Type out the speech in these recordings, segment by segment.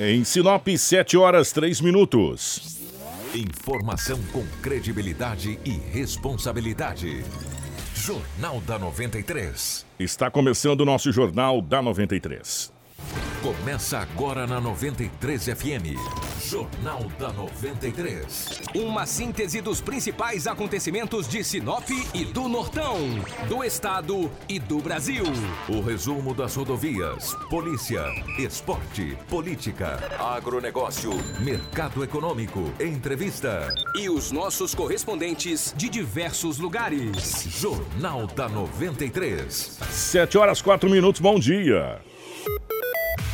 Em Sinop, 7 horas 3 minutos. Informação com credibilidade e responsabilidade. Jornal da 93. Está começando o nosso Jornal da 93. Começa agora na 93 FM. Jornal da 93. Uma síntese dos principais acontecimentos de Sinop e do Nortão, do Estado e do Brasil. O resumo das rodovias, polícia, esporte, política, agronegócio, mercado econômico, entrevista. E os nossos correspondentes de diversos lugares. Jornal da 93. 7 horas 4 minutos, bom dia.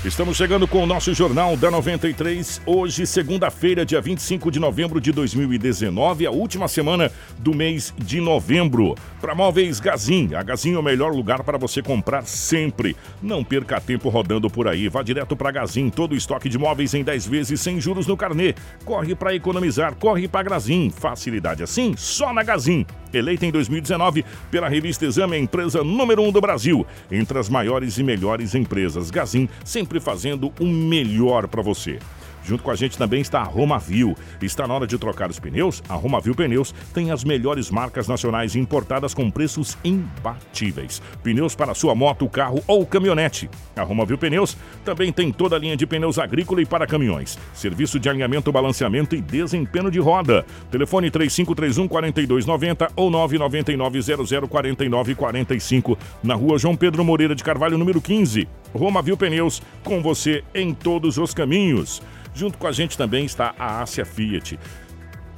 Estamos chegando com o nosso Jornal da 93. Hoje, segunda-feira, dia 25 de novembro de 2019, a última semana do mês de novembro. Para Móveis Gazin. A Gazin é o melhor lugar para você comprar sempre. Não perca tempo rodando por aí. Vá direto para Gazin. Todo o estoque de móveis em 10 vezes sem juros no carnê. Corre para economizar. Corre para Gazin. Facilidade assim? Só na Gazin eleita em 2019 pela revista Exame, a empresa número 1 um do Brasil, entre as maiores e melhores empresas. Gazin, sempre fazendo o melhor para você. Junto com a gente também está a Romavil. Está na hora de trocar os pneus? A Romavil Pneus tem as melhores marcas nacionais importadas com preços imbatíveis. Pneus para sua moto, carro ou caminhonete. A Romavil Pneus também tem toda a linha de pneus agrícola e para caminhões. Serviço de alinhamento, balanceamento e desempenho de roda. Telefone 3531 4290 ou 999 004945 na rua João Pedro Moreira de Carvalho, número 15. Romavil Pneus, com você em todos os caminhos. Junto com a gente também está a Ásia Fiat.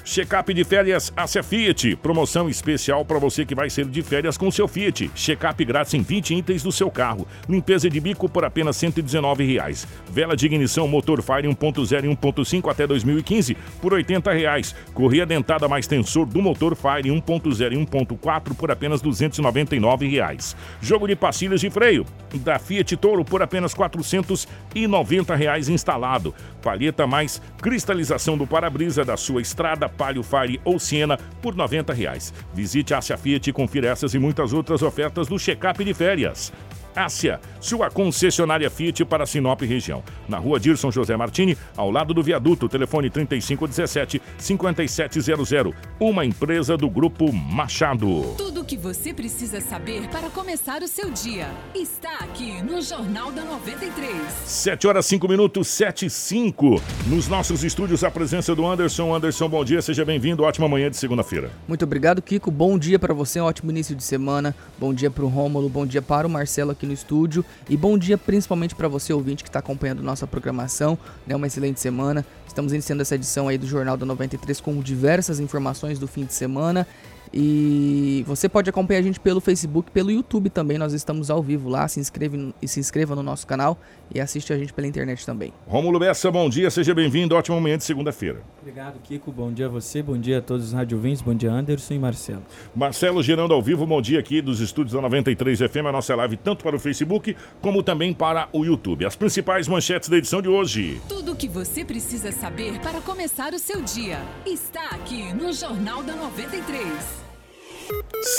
Check-up de férias Ásia Fiat. Promoção especial para você que vai ser de férias com seu Fiat. Check-up grátis em 20 itens do seu carro. Limpeza de bico por apenas 119 reais. Vela de ignição motor Fire 1.0 e 1.5 até 2015 por 80 reais. Correia dentada mais tensor do motor Fire 1.0 e 1.4 por apenas 299 reais. Jogo de pastilhas de freio da Fiat Toro por apenas 490 reais instalado. Palheta mais cristalização do para-brisa da sua estrada Palio Fire ou Siena por 90 reais. Visite a Ásia Fiat e confira essas e muitas outras ofertas do check-up de férias. Ásia, sua concessionária Fiat para Sinop região. Na rua Dirson José Martini, ao lado do viaduto, telefone 3517-5700. Uma empresa do Grupo Machado. Tudo o que você precisa saber para começar o seu dia está aqui no Jornal da 93. 7 horas 5 minutos, 7 e 5. Nos nossos estúdios, a presença do Anderson. Anderson, bom dia, seja bem-vindo. Ótima manhã de segunda-feira. Muito obrigado, Kiko. Bom dia para você, um ótimo início de semana. Bom dia para o Rômulo, bom dia para o Marcelo aqui no estúdio e bom dia principalmente para você ouvinte que está acompanhando nossa programação, né? Uma excelente semana. Estamos iniciando essa edição aí do Jornal da 93 com diversas informações do fim de semana e você pode acompanhar a gente pelo Facebook, pelo YouTube também. Nós estamos ao vivo lá. Se inscreve e se inscreva no nosso canal e assiste a gente pela internet também. Rômulo Bessa, bom dia, seja bem-vindo. Ótimo momento de segunda-feira. Obrigado, Kiko. Bom dia a você, bom dia a todos os radiovintes, bom dia Anderson e Marcelo. Marcelo girando ao vivo, bom dia aqui dos estúdios da 93 FM, a nossa live tanto para o Facebook como também para o YouTube. As principais manchetes da edição de hoje. Tudo o que você precisa saber para começar o seu dia está aqui no Jornal da 93.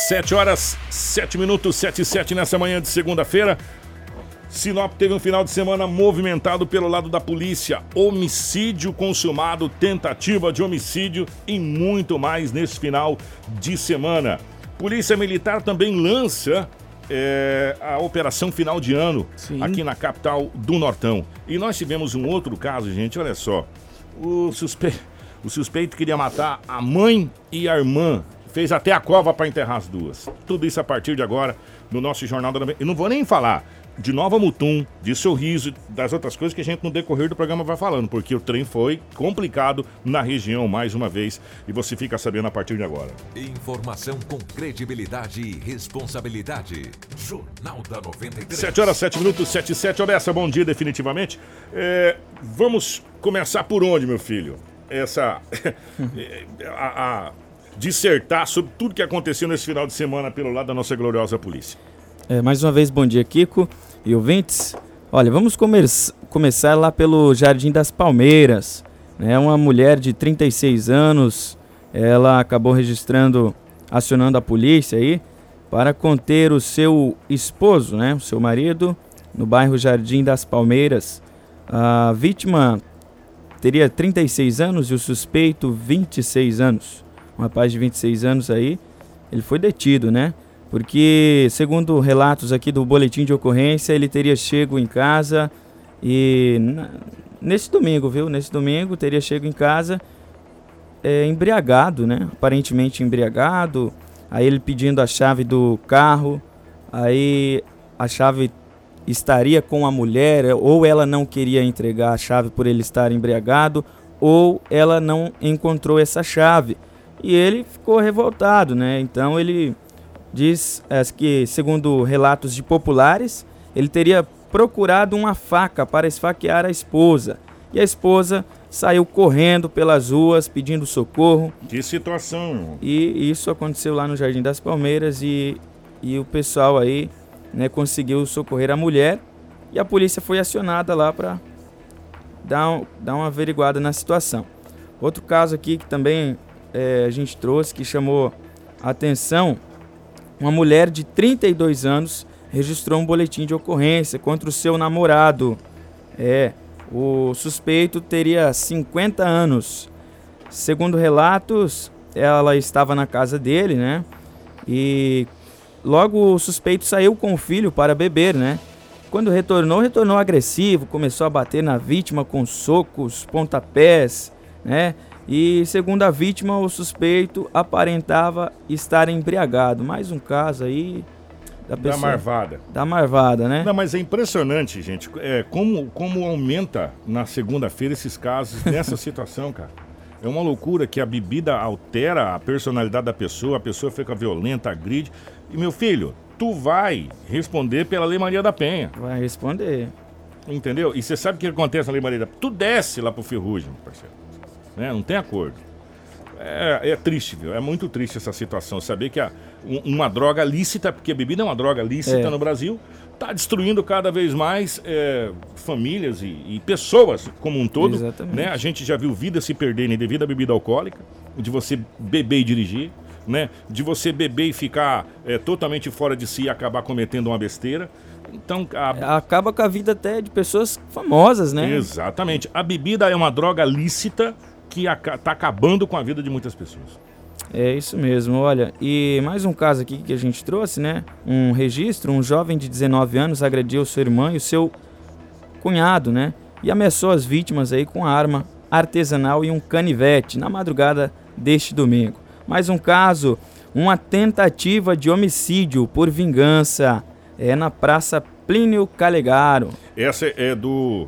7 horas, 7 minutos, 7 e 7 nessa manhã de segunda-feira. Sinop teve um final de semana movimentado pelo lado da polícia. Homicídio consumado, tentativa de homicídio e muito mais nesse final de semana. Polícia Militar também lança é, a operação final de ano Sim. aqui na capital do Nortão. E nós tivemos um outro caso, gente, olha só. O, suspe... o suspeito queria matar a mãe e a irmã fez até a cova para enterrar as duas. Tudo isso a partir de agora no nosso Jornal da E não vou nem falar de Nova Mutum, de Sorriso, das outras coisas que a gente no decorrer do programa vai falando, porque o trem foi complicado na região mais uma vez e você fica sabendo a partir de agora. Informação com credibilidade e responsabilidade. Jornal da 93. 7 horas, 7 minutos, 7 e 7. Olha bom dia definitivamente. É, vamos começar por onde, meu filho? Essa... a, a dissertar sobre tudo que aconteceu nesse final de semana pelo lado da nossa gloriosa polícia. É, mais uma vez, bom dia, Kiko e ouvintes. Olha, vamos come começar lá pelo Jardim das Palmeiras. Né? Uma mulher de 36 anos, ela acabou registrando, acionando a polícia aí para conter o seu esposo, né? o seu marido, no bairro Jardim das Palmeiras. A vítima teria 36 anos e o suspeito 26 anos. Um rapaz de 26 anos aí, ele foi detido, né? Porque, segundo relatos aqui do boletim de ocorrência, ele teria chego em casa e nesse domingo, viu? Nesse domingo teria chego em casa é, embriagado, né? Aparentemente embriagado. Aí ele pedindo a chave do carro. Aí a chave estaria com a mulher, ou ela não queria entregar a chave por ele estar embriagado, ou ela não encontrou essa chave. E ele ficou revoltado, né? Então ele diz é, que, segundo relatos de populares, ele teria procurado uma faca para esfaquear a esposa. E a esposa saiu correndo pelas ruas pedindo socorro. Que situação! E isso aconteceu lá no Jardim das Palmeiras e, e o pessoal aí né, conseguiu socorrer a mulher e a polícia foi acionada lá para dar, um, dar uma averiguada na situação. Outro caso aqui que também é, a gente trouxe que chamou atenção, uma mulher de 32 anos registrou um boletim de ocorrência contra o seu namorado. É, o suspeito teria 50 anos. Segundo relatos, ela estava na casa dele, né? E logo o suspeito saiu com o filho para beber, né? Quando retornou, retornou agressivo, começou a bater na vítima com socos, pontapés, né? E segundo a vítima, o suspeito aparentava estar embriagado. Mais um caso aí da pessoa. Da marvada. Da marvada, né? Não, mas é impressionante, gente, é, como, como aumenta na segunda-feira esses casos nessa situação, cara. É uma loucura que a bebida altera a personalidade da pessoa, a pessoa fica violenta, agride. E meu filho, tu vai responder pela Lei Maria da Penha. Vai responder. Entendeu? E você sabe o que acontece na Lei Maria da Penha? Tu desce lá pro Ferrugem, parceiro. Né? Não tem acordo. É, é, triste, viu? É muito triste essa situação. Saber que a, um, uma droga lícita, porque a bebida é uma droga lícita é. no Brasil, está destruindo cada vez mais é, famílias e, e, pessoas como um todo. Exatamente. Né? A gente já viu vidas se perderem devido à bebida alcoólica, de você beber e dirigir. Né? De você beber e ficar é, totalmente fora de si e acabar cometendo uma besteira. Então, a... acaba com a vida até de pessoas famosas, né? Exatamente. A bebida é uma droga lícita que está acabando com a vida de muitas pessoas. É isso mesmo, olha, e mais um caso aqui que a gente trouxe, né? Um registro, um jovem de 19 anos agrediu sua irmã e o seu cunhado, né? E ameaçou as vítimas aí com arma artesanal e um canivete na madrugada deste domingo. Mais um caso, uma tentativa de homicídio por vingança é na Praça Plínio Calegaro. Essa é do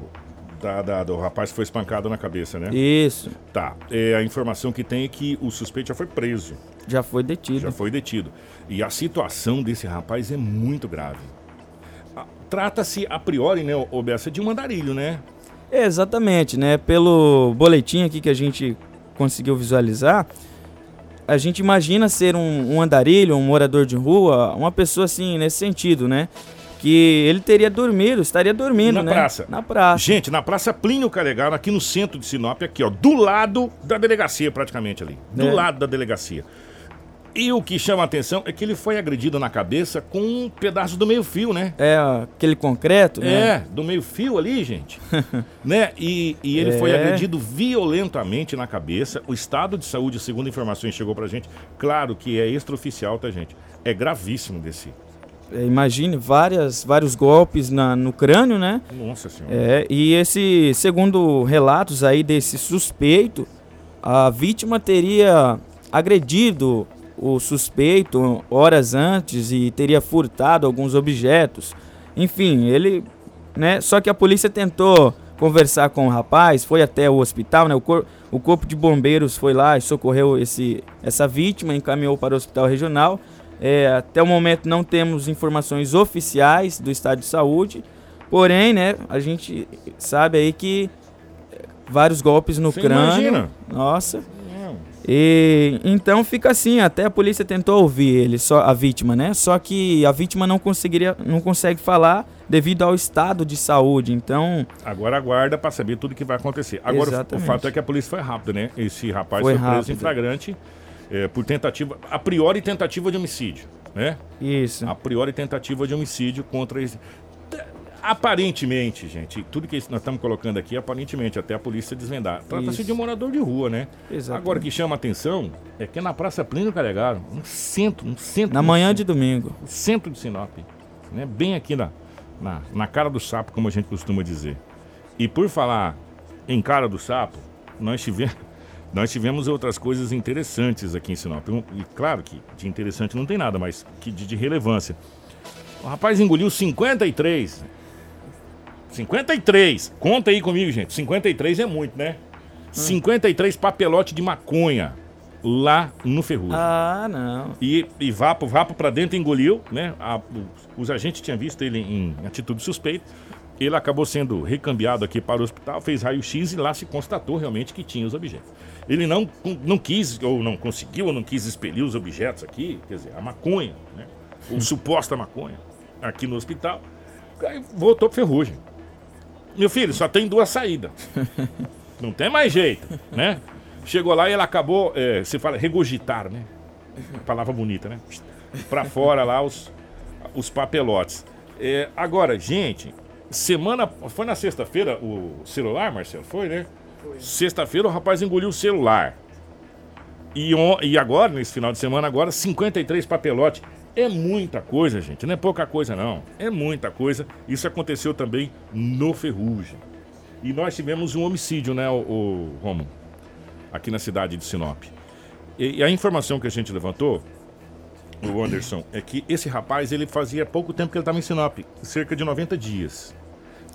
da, da, do rapaz que foi espancado na cabeça, né? Isso. Tá. É, a informação que tem é que o suspeito já foi preso. Já foi detido. Já foi detido. E a situação desse rapaz é muito grave. Trata-se, a priori, né, Obessa, de um andarilho, né? É, exatamente, né? Pelo boletim aqui que a gente conseguiu visualizar, a gente imagina ser um, um andarilho, um morador de rua, uma pessoa assim, nesse sentido, né? Que ele teria dormido, estaria dormindo, na né? praça. Na praça. Gente, na Praça Plínio Calegaro, aqui no centro de Sinop, aqui, ó, do lado da delegacia, praticamente ali. Do é. lado da delegacia. E o que chama a atenção é que ele foi agredido na cabeça com um pedaço do meio-fio, né? É, aquele concreto, né? É, do meio-fio ali, gente. né? E, e ele é. foi agredido violentamente na cabeça. O estado de saúde, segundo informações chegou pra gente, claro que é extraoficial, tá, gente? É gravíssimo desse imagine várias, vários golpes na, no crânio, né? Nossa senhora. É, e esse, segundo relatos aí desse suspeito, a vítima teria agredido o suspeito horas antes e teria furtado alguns objetos. Enfim, ele, né? Só que a polícia tentou conversar com o rapaz, foi até o hospital, né? O, cor, o corpo de bombeiros foi lá e socorreu esse, essa vítima, encaminhou para o hospital regional. É, até o momento não temos informações oficiais do estado de saúde, porém, né, a gente sabe aí que vários golpes no Você crânio. Imagina. Nossa. E então fica assim, até a polícia tentou ouvir ele, só a vítima, né? Só que a vítima não conseguiria, não consegue falar devido ao estado de saúde. Então, agora aguarda para saber tudo que vai acontecer. Agora Exatamente. o fato é que a polícia foi rápida, né? Esse rapaz foi, foi preso rápido. em flagrante é, por tentativa, a priori tentativa de homicídio, né? Isso. A priori tentativa de homicídio contra esse. Aparentemente, gente, tudo que nós estamos colocando aqui, aparentemente, até a polícia desvendar. Trata-se de um morador de rua, né? Exatamente. Agora o que chama a atenção é que é na Praça Plínio Calegaro, um centro, um centro. Na manhã de domingo. Centro de Sinop. Né? Bem aqui na, na, na cara do sapo, como a gente costuma dizer. E por falar em cara do sapo, nós tivemos, nós tivemos outras coisas interessantes aqui em Sinop. E claro que de interessante não tem nada, mas que de, de relevância. O rapaz engoliu 53. 53. Conta aí comigo, gente. 53 é muito, né? Hum. 53 papelote de maconha lá no Ferrugem. Ah, não. E, e vapo, vapo pra dentro engoliu, né? A, os agentes tinham visto ele em atitude suspeita. Ele acabou sendo recambiado aqui para o hospital, fez raio-x e lá se constatou realmente que tinha os objetos. Ele não, não quis, ou não conseguiu, ou não quis expelir os objetos aqui, quer dizer, a maconha, né? Ou suposta maconha, aqui no hospital. Aí voltou para Ferrugem. Meu filho, só tem duas saídas. Não tem mais jeito, né? Chegou lá e ela acabou, é, se fala, regurgitar, né? Palavra bonita, né? Pra fora lá os, os papelotes. É, agora, gente, semana. Foi na sexta-feira o celular, Marcelo? Foi, né? Sexta-feira o rapaz engoliu o celular. E, on, e agora, nesse final de semana, agora, 53 papelotes. É muita coisa, gente. Não é pouca coisa, não. É muita coisa. Isso aconteceu também no Ferrugem. E nós tivemos um homicídio, né, o, o Romo? Aqui na cidade de Sinop. E, e, a informação que a gente levantou, o Anderson, é que esse rapaz, ele fazia pouco tempo que ele estava em Sinop. Cerca de 90 dias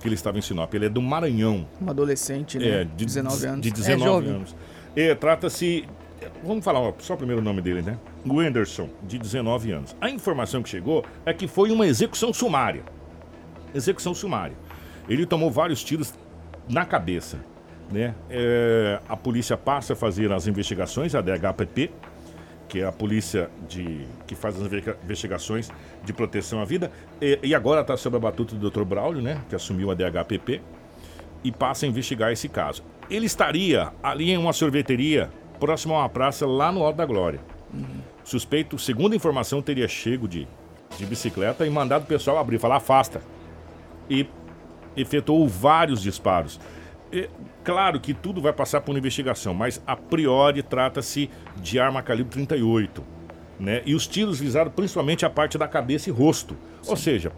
que ele estava em Sinop. Ele é do Maranhão. Um adolescente, né? É, de 19 anos. De 19 é anos. É, Trata-se Vamos falar só o primeiro nome dele, né? Wenderson, de 19 anos. A informação que chegou é que foi uma execução sumária. Execução sumária. Ele tomou vários tiros na cabeça. Né? É, a polícia passa a fazer as investigações, a DHPP, que é a polícia de, que faz as investigações de proteção à vida, e, e agora está sob a batuta do Dr. Braulio, né? que assumiu a DHPP, e passa a investigar esse caso. Ele estaria ali em uma sorveteria próximo a uma praça lá no Alto da Glória. Uhum. Suspeito, segundo a informação, teria chego de, de bicicleta e mandado o pessoal abrir, falar afasta. E efetuou vários disparos. E, claro que tudo vai passar por uma investigação, mas a priori trata-se de arma calibre 38. Né? E os tiros visaram principalmente a parte da cabeça e rosto. Sim. Ou seja,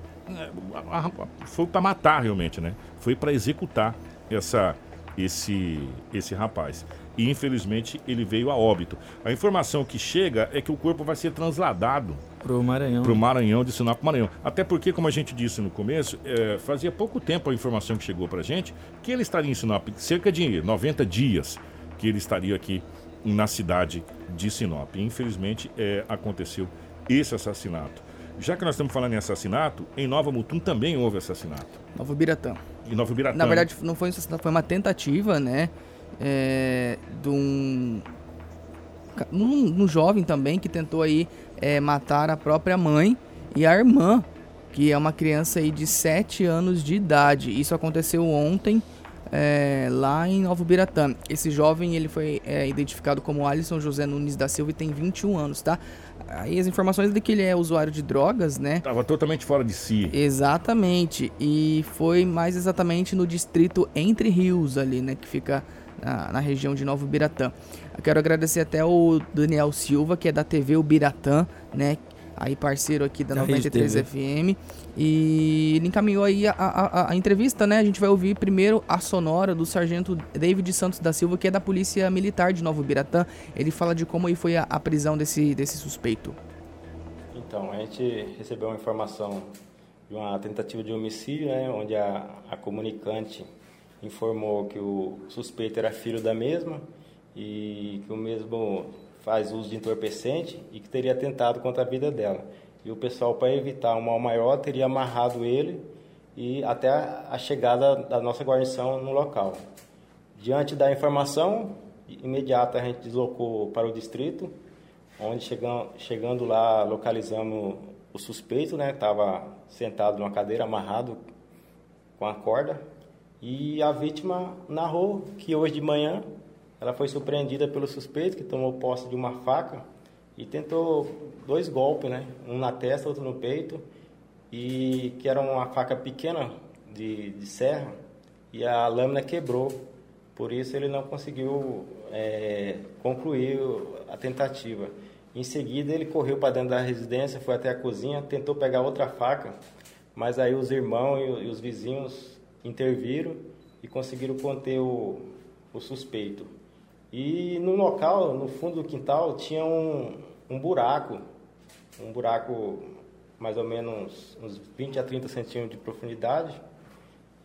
foi para matar realmente, né? Foi para executar essa, esse, esse rapaz e infelizmente ele veio a óbito. A informação que chega é que o corpo vai ser transladado para o Maranhão. Para o Maranhão, de Sinop Maranhão. Até porque, como a gente disse no começo, é, fazia pouco tempo a informação que chegou para a gente que ele estaria em Sinop, cerca de 90 dias que ele estaria aqui na cidade de Sinop. infelizmente é, aconteceu esse assassinato. Já que nós estamos falando em assassinato, em Nova Mutum também houve assassinato. Nova Biratã. Em Nova Biratã. Na verdade, não foi um assassinato, foi uma tentativa, né? É, de um, um, um, jovem também que tentou aí é, matar a própria mãe e a irmã, que é uma criança aí de 7 anos de idade. Isso aconteceu ontem é, lá em Novo Biratã. Esse jovem ele foi é, identificado como Alisson José Nunes da Silva e tem 21 anos, tá? Aí as informações de que ele é usuário de drogas, né? Tava totalmente fora de si. Exatamente. E foi mais exatamente no distrito Entre Rios ali, né? Que fica na, na região de Novo Biratã. Eu quero agradecer até o Daniel Silva, que é da TV Ubiratã, né? Aí parceiro aqui da 93 FM. E ele encaminhou aí a, a, a, entrevista, né? A gente vai ouvir primeiro a sonora do sargento David Santos da Silva, que é da Polícia Militar de Novo Biratã. Ele fala de como aí foi a, a prisão desse, desse suspeito. Então, a gente recebeu uma informação de uma tentativa de homicídio, né? Onde a, a comunicante informou que o suspeito era filho da mesma e que o mesmo faz uso de entorpecente e que teria tentado contra a vida dela. E o pessoal, para evitar um mal maior, teria amarrado ele e até a chegada da nossa guarnição no local. Diante da informação imediata, a gente deslocou para o distrito, onde chegando, chegando lá localizamos o suspeito, né? Estava sentado numa cadeira, amarrado com a corda, e a vítima narrou que hoje de manhã ela foi surpreendida pelo suspeito que tomou posse de uma faca e tentou dois golpes, né? Um na testa, outro no peito, e que era uma faca pequena de, de serra e a lâmina quebrou. Por isso ele não conseguiu é, concluir a tentativa. Em seguida ele correu para dentro da residência, foi até a cozinha, tentou pegar outra faca, mas aí os irmãos e os vizinhos interviram e conseguiram conter o, o suspeito. E no local, no fundo do quintal, tinha um, um buraco, um buraco mais ou menos uns 20 a 30 centímetros de profundidade,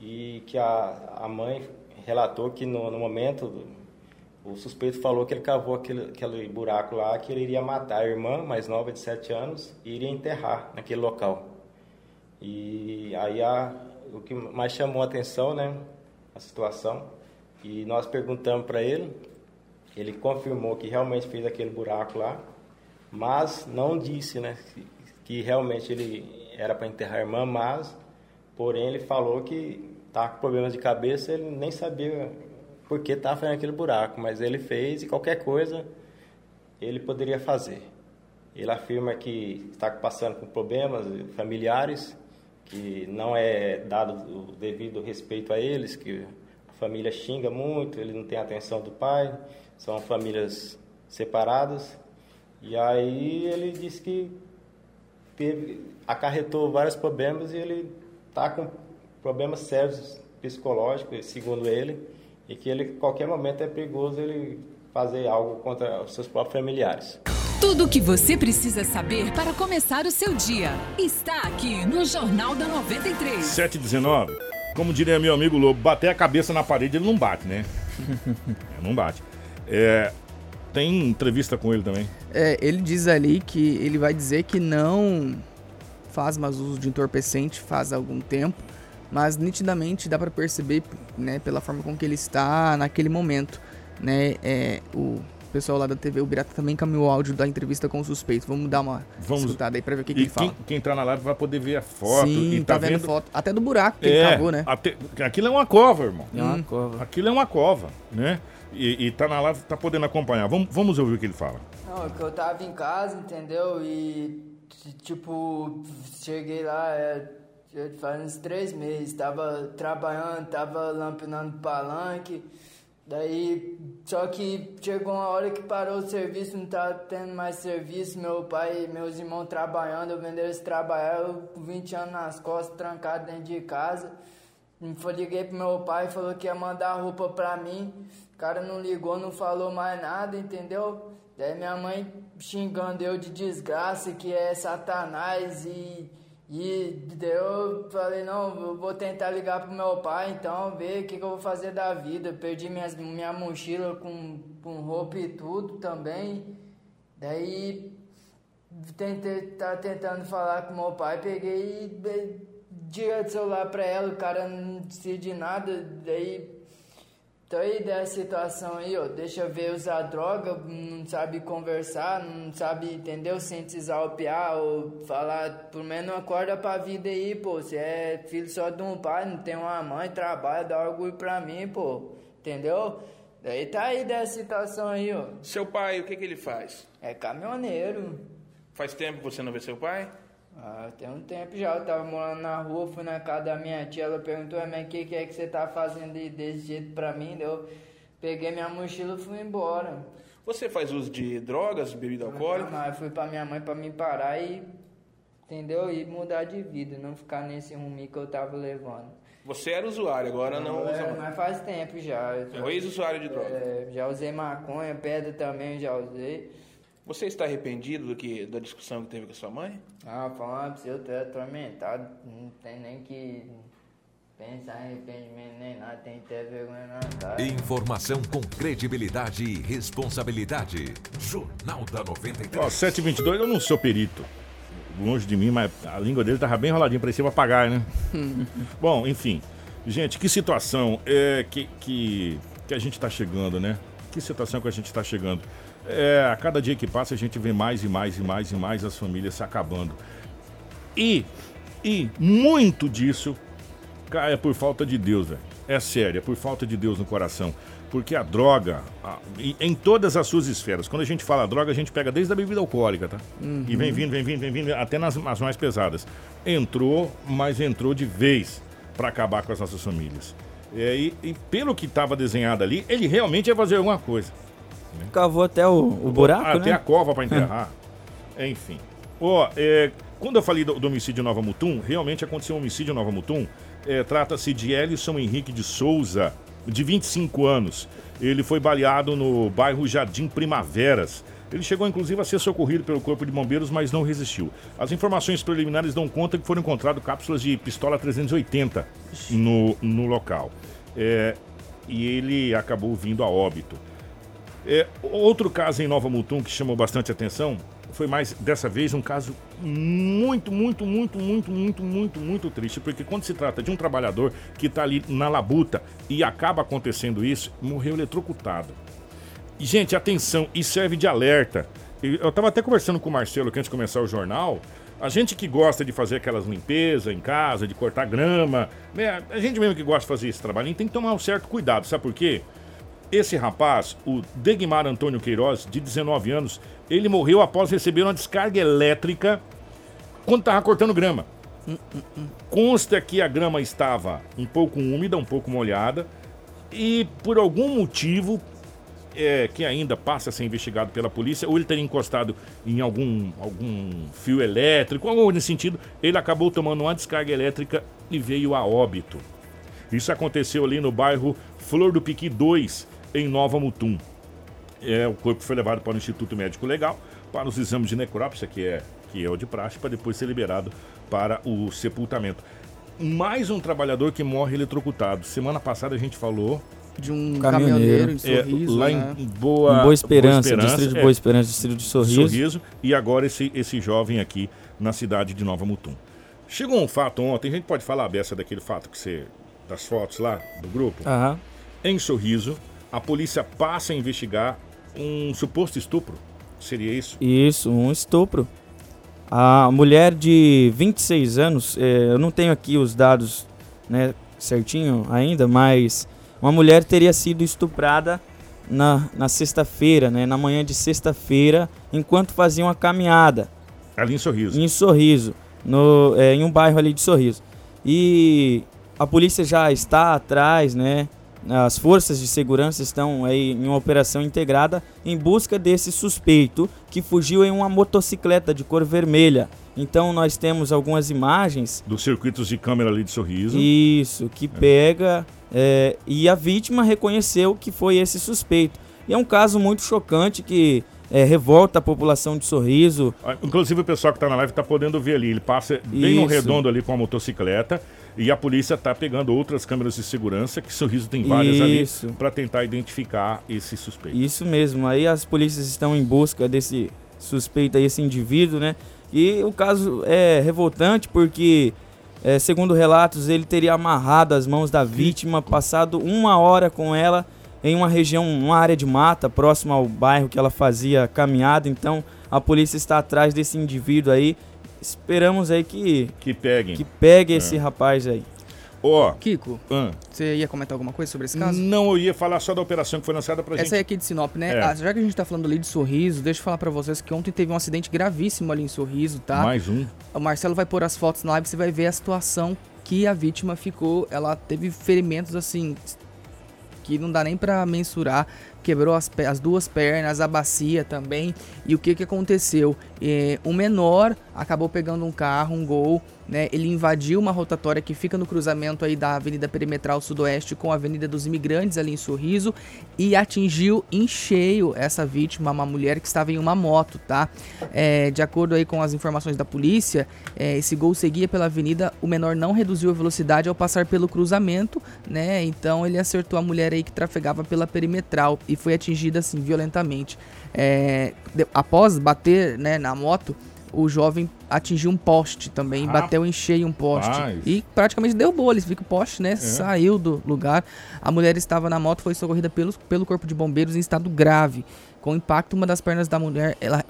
e que a, a mãe relatou que no, no momento o suspeito falou que ele cavou aquele, aquele buraco lá, que ele iria matar a irmã mais nova de 7 anos e iria enterrar naquele local. E aí a, o que mais chamou a atenção, né, a situação, e nós perguntamos para ele, ele confirmou que realmente fez aquele buraco lá, mas não disse, né, que, realmente ele era para enterrar a irmã, mas, porém, ele falou que estava com problemas de cabeça, ele nem sabia por que estava fazendo aquele buraco, mas ele fez e qualquer coisa ele poderia fazer. Ele afirma que está passando por problemas familiares, que não é dado o devido respeito a eles, que a família xinga muito, ele não tem atenção do pai, são famílias separadas. E aí ele disse que teve, acarretou vários problemas e ele está com problemas sérios psicológicos, segundo ele, e que ele, qualquer momento, é perigoso ele fazer algo contra os seus próprios familiares. Tudo o que você precisa saber para começar o seu dia está aqui no Jornal da 93. 719. Como diria meu amigo Lobo, bater a cabeça na parede ele não bate, né? É, não bate. É, tem entrevista com ele também. É, ele diz ali que ele vai dizer que não faz mais uso de entorpecente faz algum tempo, mas nitidamente dá para perceber, né, pela forma com que ele está naquele momento, né, é, o pessoal lá da TV, o Birata também encaminhou o áudio da entrevista com o suspeito. Vamos dar uma Vamos... escutada aí pra ver o que, que ele fala. Quem, quem entrar na live vai poder ver a foto. Sim, e tá, tá vendo, vendo, foto. Até do buraco que é, ele cavou, né? Até, aquilo é uma cova, irmão. É uma hum. cova. Aquilo é uma cova, né? E, e tá na live, tá podendo acompanhar. Vamos, vamos ouvir o que ele fala. Não, é que eu tava em casa, entendeu? E, tipo, cheguei lá, é, faz uns três meses, tava trabalhando, tava lampinando palanque. Daí, só que chegou uma hora que parou o serviço, não tava tendo mais serviço. Meu pai e meus irmãos trabalhando, eu vendendo esse trabalhar, com 20 anos nas costas, trancado dentro de casa. Liguei pro meu pai, falou que ia mandar roupa pra mim. O cara não ligou, não falou mais nada, entendeu? Daí minha mãe xingando eu de desgraça, que é satanás e. E eu falei, não, eu vou tentar ligar pro meu pai, então, ver o que, que eu vou fazer da vida. perdi minhas, minha mochila com, com roupa e tudo também. Daí tentei, tá tentando falar com meu pai, peguei e diga de celular pra ela, o cara não decide nada, daí. Então aí dessa situação aí, ó, deixa ver usar droga, não sabe conversar, não sabe, entendeu? Sintetizar o piar ou falar, por menos acorda pra vida aí, pô. Você é filho só de um pai, não tem uma mãe, trabalha, dá orgulho pra mim, pô. Entendeu? Daí tá aí dessa situação aí, ó. Seu pai, o que que ele faz? É caminhoneiro. Faz tempo que você não vê seu pai? Ah, tem um tempo já, eu tava morando na rua, fui na casa da minha tia, ela perguntou, mas o que, que é que você tá fazendo desse jeito pra mim? Eu peguei minha mochila e fui embora. Você faz uso de drogas, bebida alcoólica? Não, eu fui pra minha mãe pra me parar e, entendeu? E mudar de vida, não ficar nesse rumo que eu tava levando. Você era usuário, agora não, não usa mais? Mas faz tempo já. É ex-usuário de drogas? É, já usei maconha, pedra também já usei. Você está arrependido do que, da discussão que teve com a sua mãe? Ah, falando pra você, eu tô atormentado. Não tem nem que pensar em arrependimento nem nada, tem que ter vergonha na cara. Informação com credibilidade e responsabilidade. Jornal da 93. Ó, 722, eu não sou perito. Longe de mim, mas a língua dele tava bem enroladinha, parecia pagar, né? Bom, enfim. Gente, que situação é que, que, que a gente está chegando, né? Que situação que a gente está chegando. É, a cada dia que passa a gente vê mais e mais e mais e mais as famílias se acabando. E, e muito disso é por falta de Deus, velho. É sério, é por falta de Deus no coração. Porque a droga, a, em todas as suas esferas, quando a gente fala droga, a gente pega desde a bebida alcoólica, tá? Uhum. E vem vindo, vem vindo, vem vindo, até nas, nas mais pesadas. Entrou, mas entrou de vez. para acabar com as nossas famílias. É, e, e pelo que estava desenhado ali, ele realmente ia fazer alguma coisa. Cavou até o, o buraco, Até né? a cova para enterrar. Enfim. Ó, é, quando eu falei do, do homicídio em Nova Mutum, realmente aconteceu um homicídio em Nova Mutum. É, Trata-se de Elison Henrique de Souza, de 25 anos. Ele foi baleado no bairro Jardim Primaveras. Ele chegou inclusive a ser socorrido pelo Corpo de Bombeiros, mas não resistiu. As informações preliminares dão conta que foram encontradas cápsulas de pistola 380 no, no local. É, e ele acabou vindo a óbito. É, outro caso em Nova Mutum que chamou bastante atenção foi mais, dessa vez, um caso muito, muito, muito, muito, muito, muito, muito triste. Porque quando se trata de um trabalhador que está ali na labuta e acaba acontecendo isso, morreu eletrocutado. E, gente, atenção, isso serve de alerta. E Eu estava até conversando com o Marcelo que antes de começar o jornal. A gente que gosta de fazer aquelas limpezas em casa, de cortar grama, né? A gente mesmo que gosta de fazer esse trabalhinho tem que tomar um certo cuidado, sabe por quê? Esse rapaz, o Degmar Antônio Queiroz, de 19 anos, ele morreu após receber uma descarga elétrica quando estava cortando grama. Consta que a grama estava um pouco úmida, um pouco molhada, e por algum motivo é, que ainda passa a ser investigado pela polícia, ou ele teria encostado em algum, algum fio elétrico, algo nesse sentido, ele acabou tomando uma descarga elétrica e veio a óbito. Isso aconteceu ali no bairro Flor do Piqui 2, em Nova Mutum. É, o corpo foi levado para o Instituto Médico Legal para os exames de necrópsia, que é, que é o de praxe, para depois ser liberado para o sepultamento. Mais um trabalhador que morre eletrocutado. Semana passada a gente falou De um Caminhoneiro. caminhoneiro, em é, sorriso, lá né? em Boa, Em Boa Esperança, distrito de é, Boa Esperança, distrito de Sorriso. Sorriso. E agora esse, esse jovem aqui na cidade de Nova Mutum. Chegou um fato ontem, a gente pode falar a beça daquele fato que você. das fotos lá do grupo? Aham. Em Sorriso, a polícia passa a investigar um suposto estupro. Seria isso? Isso, um estupro. A mulher de 26 anos, eh, eu não tenho aqui os dados né, certinho ainda, mas uma mulher teria sido estuprada na, na sexta-feira, né, na manhã de sexta-feira, enquanto fazia uma caminhada Ali em Sorriso. em Sorriso, no, eh, em um bairro ali de Sorriso. E a polícia já está atrás, né? As forças de segurança estão aí em uma operação integrada em busca desse suspeito que fugiu em uma motocicleta de cor vermelha. Então nós temos algumas imagens Dos circuitos de câmera ali de Sorriso. isso, que pega é, e a vítima reconheceu que foi esse suspeito. E é um caso muito chocante que é, revolta a população de Sorriso. Ah, Inclusive o pessoal que tá na live tá podendo ver ali. Ele passa bem no Isso. redondo ali com a motocicleta. E a polícia tá pegando outras câmeras de segurança, que Sorriso tem várias Isso. ali, para tentar identificar esse suspeito. Isso mesmo, aí as polícias estão em busca desse suspeito aí, esse indivíduo, né? E o caso é revoltante porque, é, segundo relatos, ele teria amarrado as mãos da vítima, passado uma hora com ela em uma região, uma área de mata, próxima ao bairro que ela fazia caminhada. Então a polícia está atrás desse indivíduo aí. Esperamos aí que, Que peguem. que pegue esse rapaz aí. Ó, Kiko, ah, você ia comentar alguma coisa sobre esse caso? não eu ia falar só da operação que foi lançada pra Essa gente. aí aqui de Sinop, né? É. Ah, já que a gente tá falando ali de Sorriso, deixa eu falar pra vocês que ontem teve um acidente gravíssimo ali em Sorriso, tá? Mais um. O Marcelo vai pôr as fotos na live, você vai ver a situação que a vítima ficou. Ela teve ferimentos assim que não dá nem pra mensurar. Quebrou as, as duas pernas, a bacia também. E o que que aconteceu? É, o menor acabou pegando um carro, um gol, né? Ele invadiu uma rotatória que fica no cruzamento aí da Avenida Perimetral Sudoeste com a Avenida dos Imigrantes ali em Sorriso e atingiu em cheio essa vítima, uma mulher que estava em uma moto, tá? É, de acordo aí com as informações da polícia, é, esse gol seguia pela avenida, o menor não reduziu a velocidade ao passar pelo cruzamento, né? Então ele acertou a mulher aí que trafegava pela perimetral e foi atingida assim violentamente. É, após bater né, na moto, o jovem atingiu um poste também, Rapaz. bateu em cheio um poste Rapaz. e praticamente derrubou. Ele viu que o poste, né, saiu do lugar. A mulher estava na moto, foi socorrida pelo, pelo corpo de bombeiros em estado grave. Com impacto, uma das pernas da mulher, ela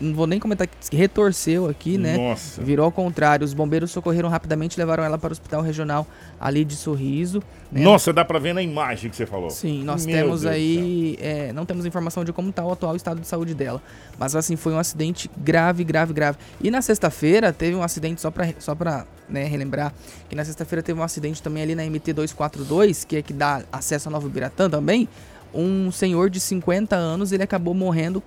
não vou nem comentar que retorceu aqui, né? Nossa. Virou ao contrário. Os bombeiros socorreram rapidamente e levaram ela para o hospital regional ali de Sorriso. né? Nossa, dá pra ver na imagem que você falou. Sim, nós Meu temos Deus aí. é, não temos informação de como está o atual estado de saúde dela. Mas assim, foi um acidente grave, grave, grave. E na sexta-feira teve um acidente, só pra, só pra né, relembrar que na sexta-feira teve um acidente também ali na MT-242, que é que dá acesso a Nova Biratã também. Um senhor de 50 anos, ele acabou morrendo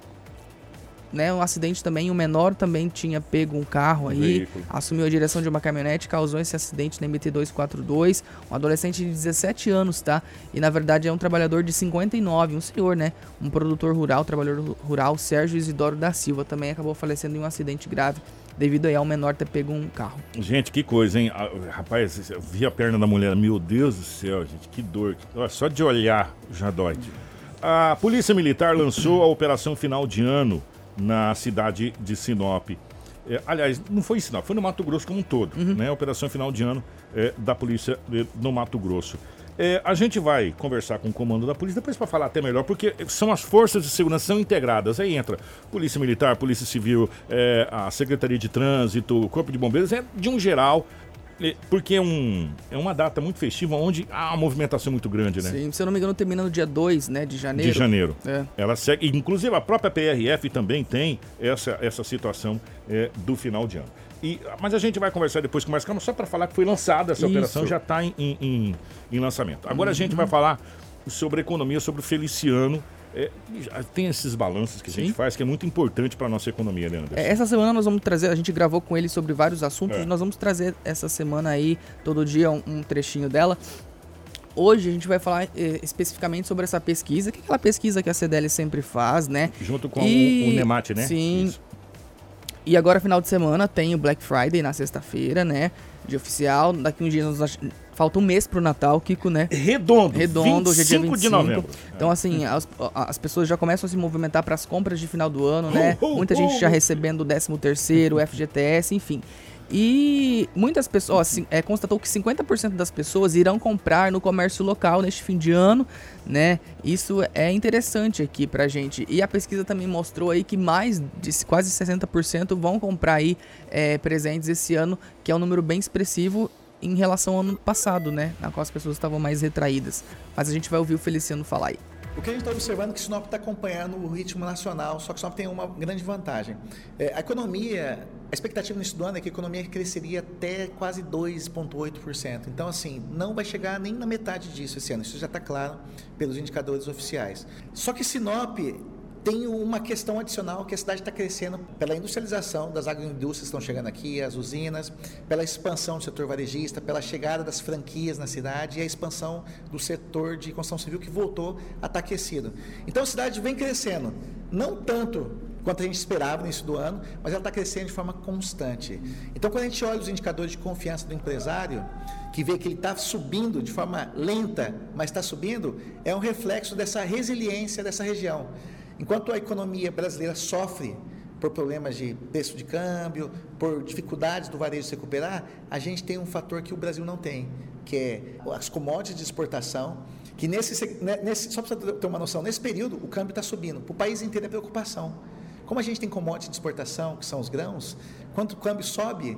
né, um acidente também, um menor também tinha pego um carro aí, Veículo. assumiu a direção de uma caminhonete, causou esse acidente na MT-242, um adolescente de 17 anos, tá? E na verdade é um trabalhador de 59, um senhor, né? Um produtor rural, trabalhador rural, Sérgio Isidoro da Silva, também acabou falecendo em um acidente grave devido aí ao menor ter pego um carro. Gente, que coisa, hein? Ah, Rapaz, eu vi a perna da mulher. Meu Deus do céu, gente, que dor. Olha, Só de olhar já dói. A Polícia Militar lançou a Operação Final de Ano na cidade de Sinop. É, aliás, não foi em Sinop, foi no Mato Grosso como um todo, né? A Operação Final de Ano é, da Polícia é, no Mato Grosso. É, a gente vai conversar com o comando da polícia depois para falar até melhor, porque são as forças de segurança são integradas. Aí entra Polícia Militar, Polícia Civil, é, a Secretaria de Trânsito, o Corpo de Bombeiros, é de um geral, porque é, um, é uma data muito festiva onde há uma movimentação muito grande, né? Sim, se eu não me engano, termina no dia 2, né, de janeiro. De janeiro. É. Ela segue, inclusive a própria PRF também tem essa, essa situação é, do final de ano. E, mas a gente vai conversar depois com mais calma, só para falar que foi lançada essa Isso. operação, já está em, em- em- lançamento. Agora a gente vai falar sobre economia, sobre o Feliciano. É, tem esses balanços que a gente Sim. faz, que é muito importante para nossa economia, né, Anderson? É, Essa semana nós vamos trazer, a gente gravou com ele sobre vários assuntos, É. nós vamos trazer essa semana aí, todo dia, um, um trechinho dela. Hoje a gente vai falar eh, especificamente sobre essa pesquisa, que é aquela pesquisa que a CDL sempre faz, né? Junto com E- o, o Nemate, né? Sim. Isso. E agora, final de semana, tem o Black Friday na sexta-feira, né? De oficial. Daqui uns dias, nós... falta um mês pro Natal, Kiko, né? Redondo, Redondo, hoje é dia 25 de 25. novembro. Então, assim, as, as pessoas já começam a se movimentar para as compras de final do ano, né? Muita gente já recebendo o 13 terceiro, FGTS, enfim. E muitas pessoas, ó, é, constatou que 50% das pessoas irão comprar no comércio local neste fim de ano, né? Isso é interessante aqui pra gente. E a pesquisa também mostrou aí que mais de quase 60% vão comprar aí é, presentes esse ano, que é um número bem expressivo em relação ao ano passado, né? Na qual as pessoas estavam mais retraídas. Mas a gente vai ouvir o Feliciano falar aí. O que a gente está observando é que Sinop está acompanhando o ritmo nacional, só que Sinop tem uma grande vantagem. É, a economia, a expectativa nesse ano é que a economia cresceria até quase 2,8%. Então, assim, não vai chegar nem na metade disso esse ano. Isso já está claro pelos indicadores oficiais. Só que Sinop tem uma questão adicional que a cidade está crescendo pela industrialização das agroindústrias que estão chegando aqui, as usinas, pela expansão do setor varejista, pela chegada das franquias na cidade e a expansão do setor de construção civil que voltou a estar aquecido. Então a cidade vem crescendo, não tanto quanto a gente esperava no início do ano, mas ela está crescendo de forma constante. Então quando a gente olha os indicadores de confiança do empresário, que vê que ele está subindo de forma lenta, mas está subindo, é um reflexo dessa resiliência dessa região. Enquanto a economia brasileira sofre por problemas de preço de câmbio, por dificuldades do varejo se recuperar, a gente tem um fator que o Brasil não tem, que é as commodities de exportação, que nesse, se- né, nesse só para você ter uma noção, nesse período o câmbio está subindo, para o país inteiro é preocupação. Como a gente tem commodities de exportação, que são os grãos, quando o câmbio sobe,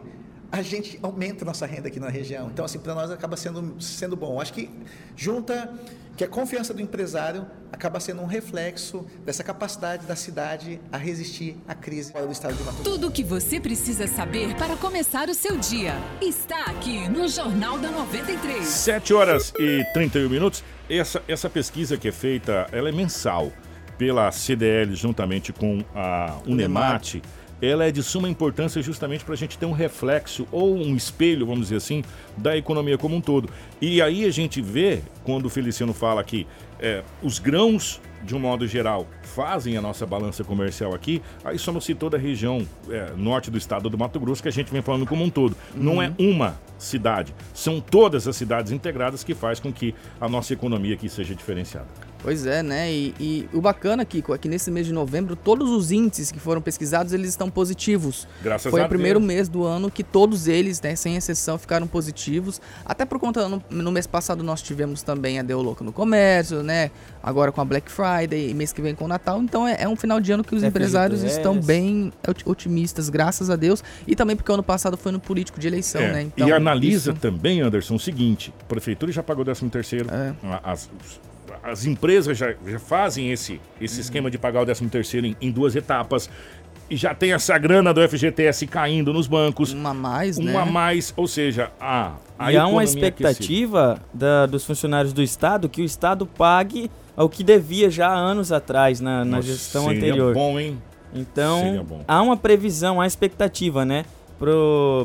a gente aumenta a nossa renda aqui na região. Então, assim, para nós acaba sendo, sendo bom. Acho que junta que a confiança do empresário acaba sendo um reflexo dessa capacidade da cidade a resistir à crise fora do estado de Mato Grosso. Tudo o que você precisa saber para começar o seu dia está aqui no Jornal da 93. 7 horas e 31 minutos. Essa, essa pesquisa que é feita, ela é mensal pela CDL juntamente com a Unemate. Ela é de suma importância justamente para a gente ter um reflexo ou um espelho, vamos dizer assim, da economia como um todo. E aí a gente vê, quando o Feliciano fala que é, os grãos, de um modo geral, fazem a nossa balança comercial aqui, aí só nos citou da região é, norte do estado do Mato Grosso, que a gente vem falando como um todo. Não é uma cidade, são todas as cidades integradas que faz com que a nossa economia aqui seja diferenciada. Pois é, né? E, e o bacana, Kiko, é que nesse mês de novembro, todos os índices que foram pesquisados, eles estão positivos. Graças Foi a o primeiro Deus. mês do ano que todos eles, né, sem exceção, ficaram positivos. Até por conta, no, no mês passado nós tivemos também a Deu Louco no Comércio, né? Agora com a Black Friday, e mês que vem com o Natal. Então é, é um final de ano que os FGTS. empresários estão bem oti- otimistas, graças a Deus. E também porque o ano passado foi no político de eleição, É, né? Então, e analisa isso- também, Anderson, o seguinte: a prefeitura já pagou 13 terceiro, É. as, as empresas já, já fazem esse, esse esquema de pagar o 13 terceiro em, em duas etapas. E já tem essa grana do FGTS caindo nos bancos. Uma a mais, né? Uma a mais, ou seja, a, a e há uma expectativa da- dos funcionários do Estado que o Estado pague ao que devia já há anos atrás, na, na Nossa, gestão seria anterior. bom, hein? Seria Então, bom. há uma previsão, há expectativa, né?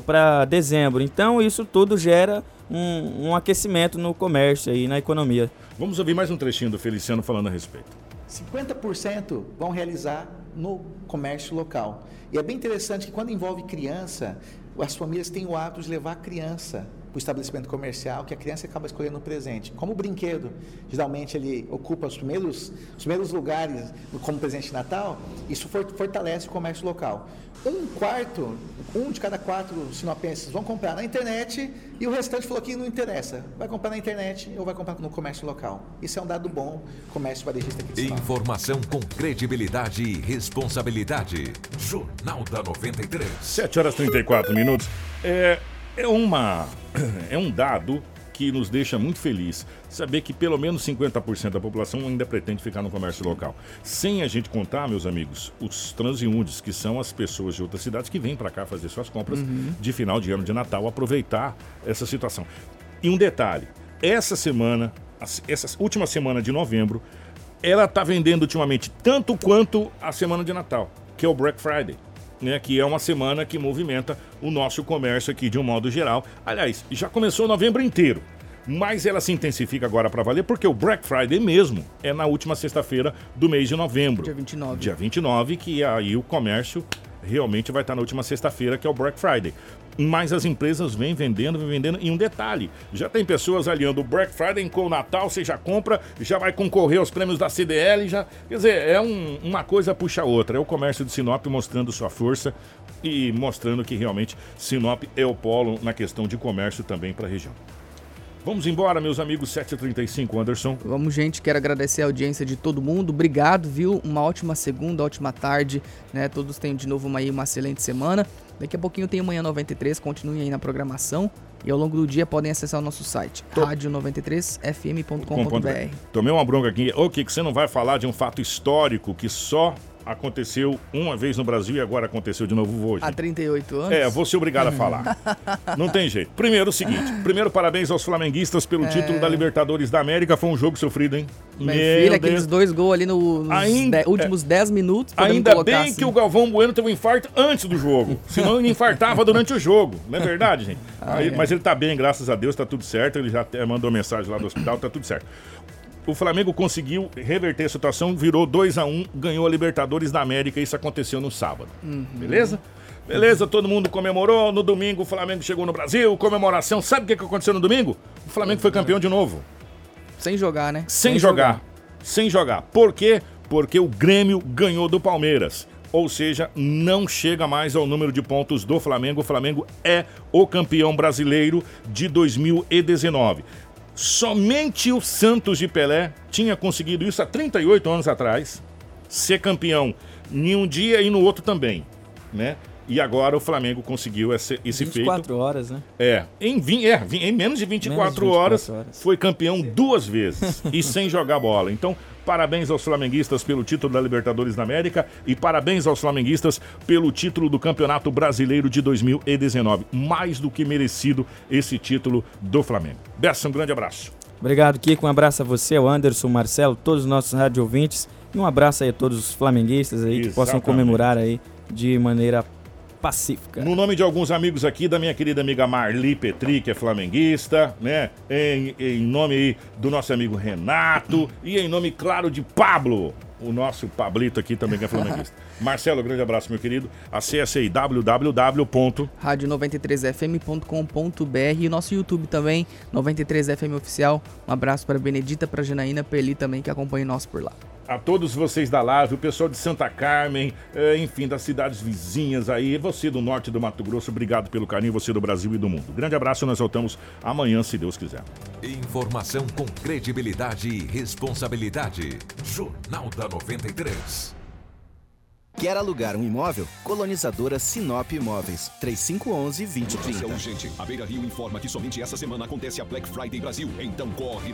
Para dezembro. Então, isso tudo gera um, um aquecimento no comércio e na economia. Vamos ouvir mais um trechinho do Feliciano falando a respeito. 50% vão realizar no comércio local. E é bem interessante que quando envolve criança, as famílias têm o hábito de levar a criança o estabelecimento comercial, que a criança acaba escolhendo o presente. Como o brinquedo, geralmente ele ocupa os primeiros, os primeiros lugares como presente de Natal, isso for- fortalece o comércio local. Um quarto, um de cada quatro sinopenses vão comprar na internet e o restante falou que não interessa. Vai comprar na internet ou vai comprar no comércio local. Isso é um dado bom, comércio varejista aqui de Sinop. Informação com credibilidade e responsabilidade. Jornal da 93. 7 horas e 34 minutos. É, é, uma, é um dado que nos deixa muito feliz saber que pelo menos 50% da população ainda pretende ficar no comércio local. Sem a gente contar, meus amigos, os transeuntes, que são as pessoas de outras cidades que vêm para cá fazer suas compras Uhum. de final de ano de Natal, aproveitar essa situação. E um detalhe, essa semana, essa última semana de novembro, ela está vendendo ultimamente tanto quanto a semana de Natal, que é o Black Friday. Né, que é uma semana que movimenta o nosso comércio aqui de um modo geral. Aliás, já começou novembro inteiro, mas ela se intensifica agora para valer porque o Black Friday mesmo é na última sexta-feira do mês de novembro. Dia 29. Dia 29, que aí o comércio realmente vai estar na última sexta-feira, que é o Black Friday. Mas as empresas vêm vendendo, vêm vendendo. E um detalhe: já tem pessoas aliando o Black Friday com o Natal, você já compra, já vai concorrer aos prêmios da CDL. Já, quer dizer, é um- uma coisa puxa a outra. É o comércio de Sinop mostrando sua força e mostrando que realmente Sinop é o polo na questão de comércio também para a região. Vamos embora, meus amigos, 7h35, Anderson. Vamos, gente. Quero agradecer a audiência de todo mundo. Obrigado, viu? Uma ótima segunda, ótima tarde. Né? Todos tenham de novo uma, aí, uma excelente semana. Daqui a pouquinho tem Manhã 93. Continuem aí na programação. E ao longo do dia podem acessar o nosso site, rádio93fm.com.br. Tomei uma bronca aqui. Ô, que você não vai falar de um fato histórico que só aconteceu uma vez no Brasil e agora aconteceu de novo hoje. Há 38 anos? É, vou ser obrigado a falar. Não tem jeito. Primeiro, o seguinte. Primeiro, parabéns aos flamenguistas pelo É. título da Libertadores da América. Foi um jogo sofrido, hein? Minha filha, aqueles dois gols ali no- nos Ainda- de- últimos 10 minutos. podemos Ainda bem assim. que o Galvão Bueno teve um infarto antes do jogo. Senão ele infartava durante o jogo. Não é verdade, gente? Aí- é. Mas ele tá bem, graças a Deus, tá tudo certo. Ele já mandou mensagem lá do hospital, tá tudo certo. O Flamengo conseguiu reverter a situação, virou 2 a 1 ganhou a Libertadores da América. Isso aconteceu no sábado. Uhum. Beleza? Beleza, todo mundo comemorou. No domingo o Flamengo chegou no Brasil, comemoração. Sabe o que que aconteceu no domingo? O Flamengo foi campeão de novo. Sem jogar, né? Sem, jogar. Sem jogar. Por quê? Porque o Grêmio ganhou do Palmeiras. Ou seja, não chega mais ao número de pontos do Flamengo. O Flamengo é o campeão brasileiro de 2019. Somente o Santos de Pelé tinha conseguido isso há 38 anos atrás, ser campeão em um dia e no outro também, né? E agora o Flamengo conseguiu esse, esse 24 feito. horas, né? É, em, é, em menos de 24, Menos de 24 horas, horas. foi campeão duas vezes e sem jogar bola. Então, parabéns aos flamenguistas pelo título da Libertadores da América e parabéns aos flamenguistas pelo título do Campeonato Brasileiro de 2019. Mais do que merecido esse título do Flamengo. Bessa, um grande abraço. Obrigado, Kiko. Um abraço a você, ao Anderson, Marcelo, todos os nossos rádio ouvintes. E um abraço aí a todos os flamenguistas aí que possam Exatamente. comemorar aí de maneira pacífica. No nome de alguns amigos aqui, da minha querida amiga Marli Petri, que é flamenguista, né? Em, em nome aí do nosso amigo Renato e em nome, claro, de Pablo, o nosso Pablito aqui também que é flamenguista. Marcelo, grande abraço, meu querido. Acesse aí www. rádio93fm.com.br e o nosso YouTube também, 93FM Oficial. Um abraço para Benedita, para Janaína, para Eli também, que acompanha nós por lá. A todos vocês da live, o pessoal de Santa Carmen, eh, enfim, das cidades vizinhas aí, você do norte do Mato Grosso, obrigado pelo carinho, você do Brasil e do mundo. Grande abraço, nós voltamos amanhã, se Deus quiser. Informação com credibilidade e responsabilidade. Jornal da 93. Quer alugar um imóvel? Colonizadora Sinop Imóveis. 3511 Notícia 2030. urgente. A Beira Rio informa que somente essa semana acontece a Black Friday Brasil. Então corre